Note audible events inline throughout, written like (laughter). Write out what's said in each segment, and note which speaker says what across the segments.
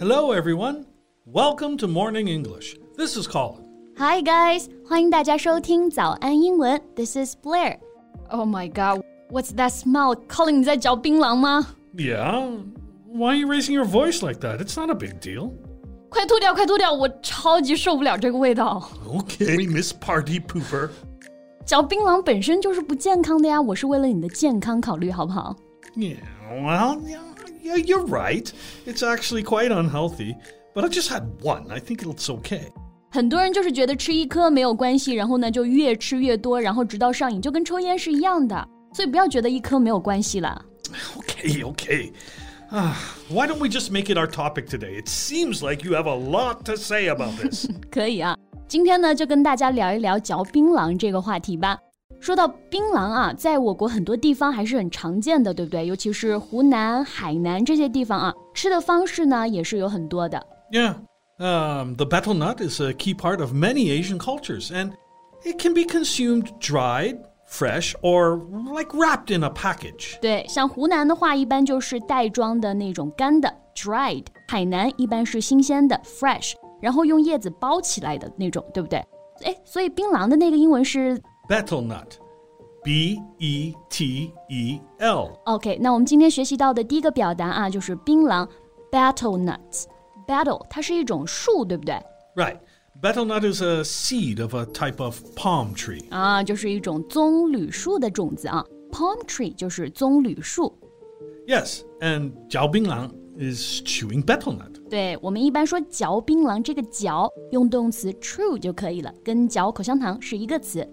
Speaker 1: Hello, everyone. Welcome to Morning English. This is Colin.
Speaker 2: Hi guys，欢迎大家收听早安英文。This is Blair. Oh my god, what's that smell? Colin，你在嚼槟榔吗？
Speaker 1: Yeah? Why are you raising your voice like that? It's not a big deal.
Speaker 2: 快吐掉，快吐掉！我超级受不了这个味道。
Speaker 1: Okay, Miss Party Pooper.
Speaker 2: 嚼槟榔本身就是不健康的呀，我是为了你的健康考虑，好不好？
Speaker 1: Yeah, well, yeah, yeah, you're right. It's actually quite unhealthy, but I just had one. I think it's okay.
Speaker 2: 很多人就是觉得吃一颗没有关系，然后呢就越吃越多，然后直到上瘾，就跟抽烟是一样的。所以不要觉得一颗没有关系了。
Speaker 1: Okay, okay. (laughs) Ah, why don't we just make it our topic today? It seems like you have a lot to say about this. (laughs)
Speaker 2: 可以啊，今天呢就跟大家聊一聊嚼槟榔这个话题吧。 说到槟榔啊，在我国很多地方还是很常见的，对不对？尤其是湖南、海南这些地方啊，吃的方式呢也是有很多的。
Speaker 1: Yeah. Um, the betel nut is a key part of many Asian cultures, and it can be consumed dried, fresh, or like wrapped in a package.
Speaker 2: 对，像湖南的话，一般就是袋装的那种干的 （dried）；海南一般是新鲜的 （fresh），然后用叶子包起来的那种，对不对？哎，所以槟榔的那个英文是
Speaker 1: Betelnut。B nut, B E T E L.
Speaker 2: betel nuts。Betel 它是一种树，对不对
Speaker 1: ？Right. Betel nut is a seed of a type of palm tree.
Speaker 2: 啊，就是一种棕榈树的种子啊。Palm tree 就是棕榈树。
Speaker 1: Yes, and 嚼槟榔 is chewing betel nut.
Speaker 2: 对，我们一般说嚼槟榔这个嚼，用动词 true 就可以了，跟嚼口香糖是一个词。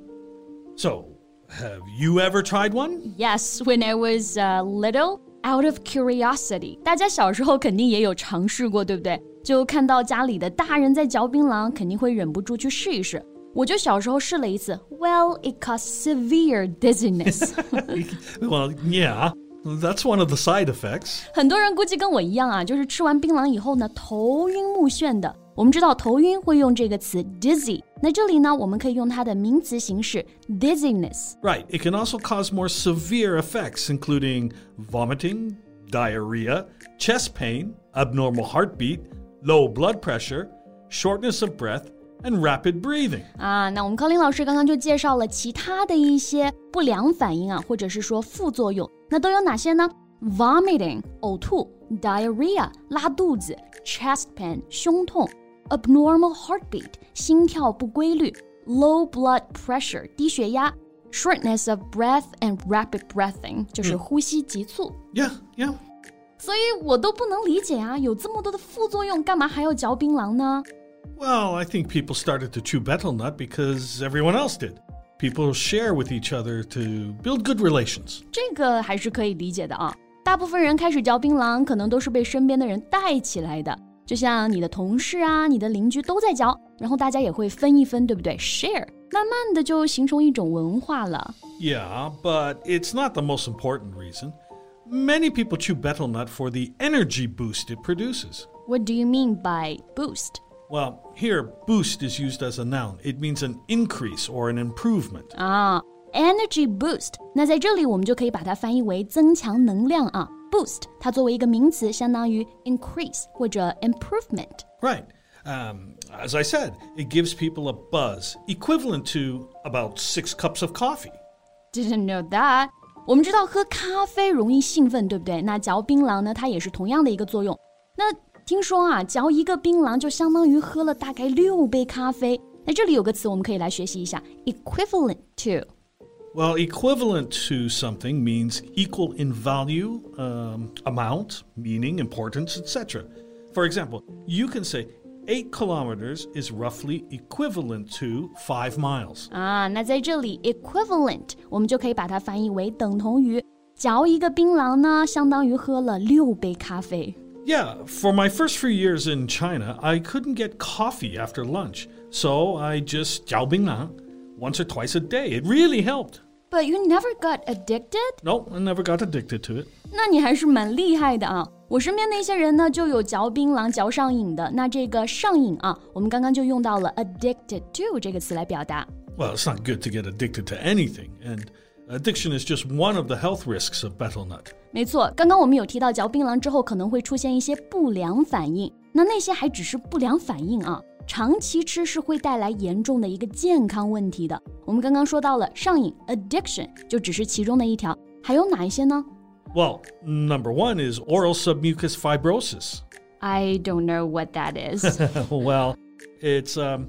Speaker 1: So, have you ever tried one?
Speaker 2: Yes, when I was uh, little, out of curiosity，大家小时候肯定也有尝试过，对不对？就看到家里的大人在嚼槟榔，肯定会忍不住去试一试。我就小时候试了一次，Well, it caused severe dizziness 。 (laughs)
Speaker 1: well, yeah. That's one of the side effects.
Speaker 2: 很多人估计跟我一样啊，就是吃完槟榔以后呢，头晕目眩的。我们知道头晕会用这个词 dizzy，那这里呢，我们可以用它的名词形式 dizziness。
Speaker 1: Right. It can also cause more severe effects, including vomiting, diarrhea, chest pain, abnormal heartbeat, low blood pressure, shortness of breath, and rapid breathing.
Speaker 2: 啊，那我们康林老师刚刚就介绍了其他的一些不良反应啊，或者是说副作用， 那都有哪些呢？Vomiting 呕吐，diarrhea 拉肚子，chest pain 胸痛，abnormal heartbeat 心跳不规律，low blood pressure 低血压，shortness of breath and rapid breathing 就是呼吸急促。
Speaker 1: Yeah, yeah.
Speaker 2: 所以我都不能理解啊，有这么多的副作用，干嘛还要嚼槟榔呢？
Speaker 1: Well, I think people started to chew betel nut because everyone else did. People share with each other to build good relations.
Speaker 2: 这个还是可以理解的啊。大部分人开始嚼槟榔，可能都是被身边的人带起来的。就像你的同事啊、你的邻居都在嚼，然后大家也会分一分，对不对？Share，慢慢的就形成一种文化了。
Speaker 1: Yeah, but it's not the most important reason. Many people chew betel nut for the energy boost it produces.
Speaker 2: What do you mean by boost？
Speaker 1: Well, here, boost is used as a noun. It means an increase or an improvement.
Speaker 2: 啊，energy boost。那在这里我们就可以把它翻译为增强能量啊。Boost 它作为一个名词，相当于 increase 或者 improvement。
Speaker 1: Right. Um, as I said, it gives people a buzz equivalent to about six cups of coffee.
Speaker 2: Didn't know that。我们知道喝咖啡容易兴奋，对不对？那嚼槟榔呢，它也是同样的一个作用。那 听说啊，嚼一个槟榔就相当于喝了大概六杯咖啡。那这里有个词我们可以来学习一下，equivalent to。
Speaker 1: Well, equivalent to something means equal in value, um, amount, meaning, importance, etc. For example, you can say eight kilometers is roughly equivalent to five miles.
Speaker 2: 啊，那在这里 equivalent 我们就可以把它翻译为等同于。嚼一个槟榔呢，相当于喝了六杯咖啡。
Speaker 1: Yeah, for my first few years in China, I couldn't get coffee after lunch, so I just 嚼槟榔 once or twice a day. It really helped.
Speaker 2: But you never got addicted？
Speaker 1: No, I never got addicted to it.
Speaker 2: 那你还是蛮厉害的啊！我身边的一些人呢，就有嚼槟榔嚼上瘾的。那这个上瘾啊，我们刚刚就用到了 addicted to 这个词来表达。
Speaker 1: Well, it's not good to get addicted to anything, and Addiction is just one of the health risks of betel nut.
Speaker 2: 没错，刚刚我们有提到嚼槟榔之后可能会出现一些不良反应，那那些还只是不良反应啊，长期吃是会带来严重的一个健康问题的。我们刚刚说到了上瘾 （addiction） 就只是其中的一条，还有哪一些呢
Speaker 1: Well, number one is oral submucous fibrosis.
Speaker 2: ？I don't know what that is. (laughs)
Speaker 1: well, it's um,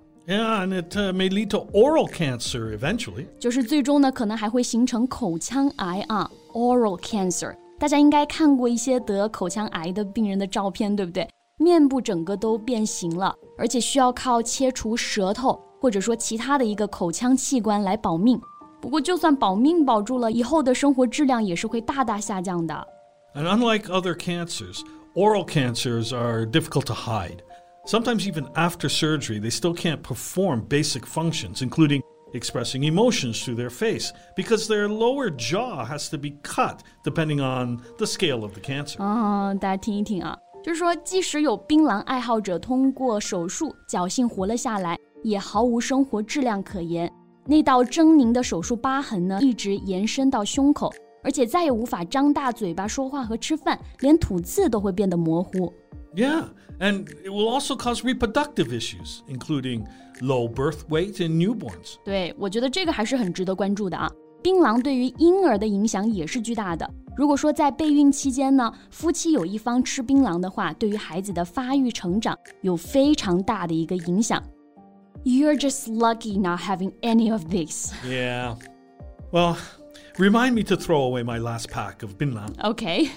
Speaker 1: Yeah, and it uh, may lead to oral cancer eventually.
Speaker 2: 就是最终呢，可能还会形成口腔癌啊，oral cancer。大家应该看过一些得口腔癌的病人的照片，对不对？面部整个都变形了，而且需要靠切除舌头或者说其他的一个口腔器官来保命。不过，就算保命保住了，以后的生活质量也是会大大下降的。
Speaker 1: And unlike other cancers, oral cancers are difficult to hide. Sometimes, even after surgery, they still can't perform basic functions, including expressing emotions through their face, because their lower jaw has to be cut depending on the scale of the cancer.
Speaker 2: 啊，大家听一听啊，就是说，即使有槟榔爱好者通过手术侥幸活了下来，也毫无生活质量可言。那道狰狞的手术疤痕呢，一直延伸到胸口，而且再也无法张大嘴巴说话和吃饭，连吐字都会变得模糊。
Speaker 1: Yeah, and it will also cause reproductive issues, including low birth weight in newborns.
Speaker 2: 对我觉得这个还是很值得关注的啊。槟榔对于婴儿的影响也是巨大的。如果说在备孕期间呢，夫妻有一方吃槟榔的话，对于孩子的发育成长有非常大的一个影响。You're just lucky not having any of these.
Speaker 1: Yeah. Well, remind me to throw away my last pack of binlan.
Speaker 2: OK，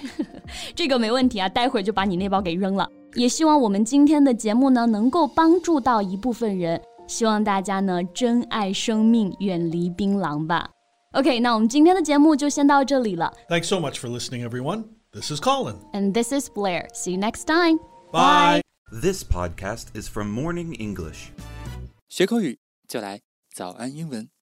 Speaker 2: 这个没问题啊，待会儿就把你那包给扔了。也希望我们今天的节目呢，能够帮助到一部分人。希望大家呢，珍爱生命，远离槟榔吧。OK，那我们今天的节目就先到这里了。
Speaker 1: Thanks so (laughs) much for listening, everyone. This is Colin.
Speaker 2: And this is Blair. See you next time.
Speaker 1: Bye.
Speaker 3: This podcast is from Morning English.
Speaker 4: 学口语就来早安英文。